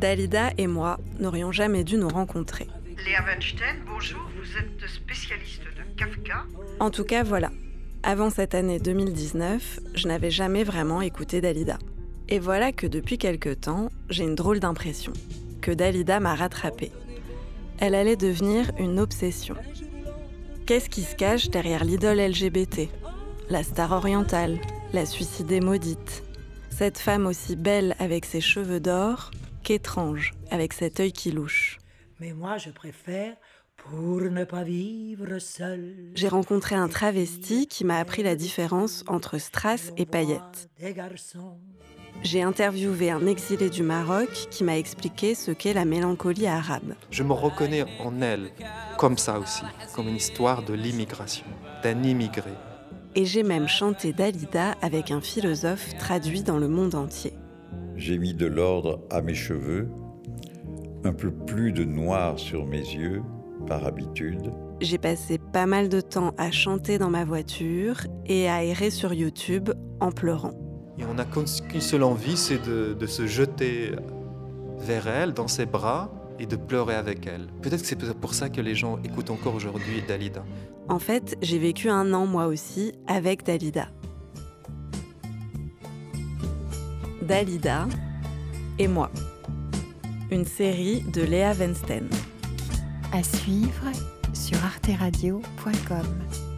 Dalida et moi n'aurions jamais dû nous rencontrer. Léa Weinstein, bonjour, vous êtes spécialiste de Kafka. En tout cas, voilà. Avant cette année 2019, je n'avais jamais vraiment écouté Dalida. Et voilà que depuis quelque temps, j'ai une drôle d'impression que Dalida m'a rattrapée. Elle allait devenir une obsession. Qu'est-ce qui se cache derrière l'idole LGBT La star orientale, la suicidée maudite. Cette femme aussi belle avec ses cheveux d'or qu'étrange avec cet œil qui louche. Mais moi, je préfère pour ne pas vivre seul. J'ai rencontré un travesti qui m'a appris la différence entre strass et paillettes. J'ai interviewé un exilé du Maroc qui m'a expliqué ce qu'est la mélancolie arabe. Je me reconnais en elle, comme ça aussi, comme une histoire de l'immigration, d'un immigré. Et j'ai même chanté Dalida avec un philosophe traduit dans le monde entier. J'ai mis de l'ordre à mes cheveux, un peu plus de noir sur mes yeux, par habitude. J'ai passé pas mal de temps à chanter dans ma voiture et à errer sur YouTube en pleurant. Et on n'a qu'une seule envie, c'est de, de, se jeter vers elle, dans ses bras, et de pleurer avec elle. Peut-être que c'est pour ça que les gens écoutent encore aujourd'hui Dalida. En fait, j'ai vécu un an moi aussi avec Dalida. Dalida et moi. Une série de Léa Weinstein. À suivre sur arteradio.com.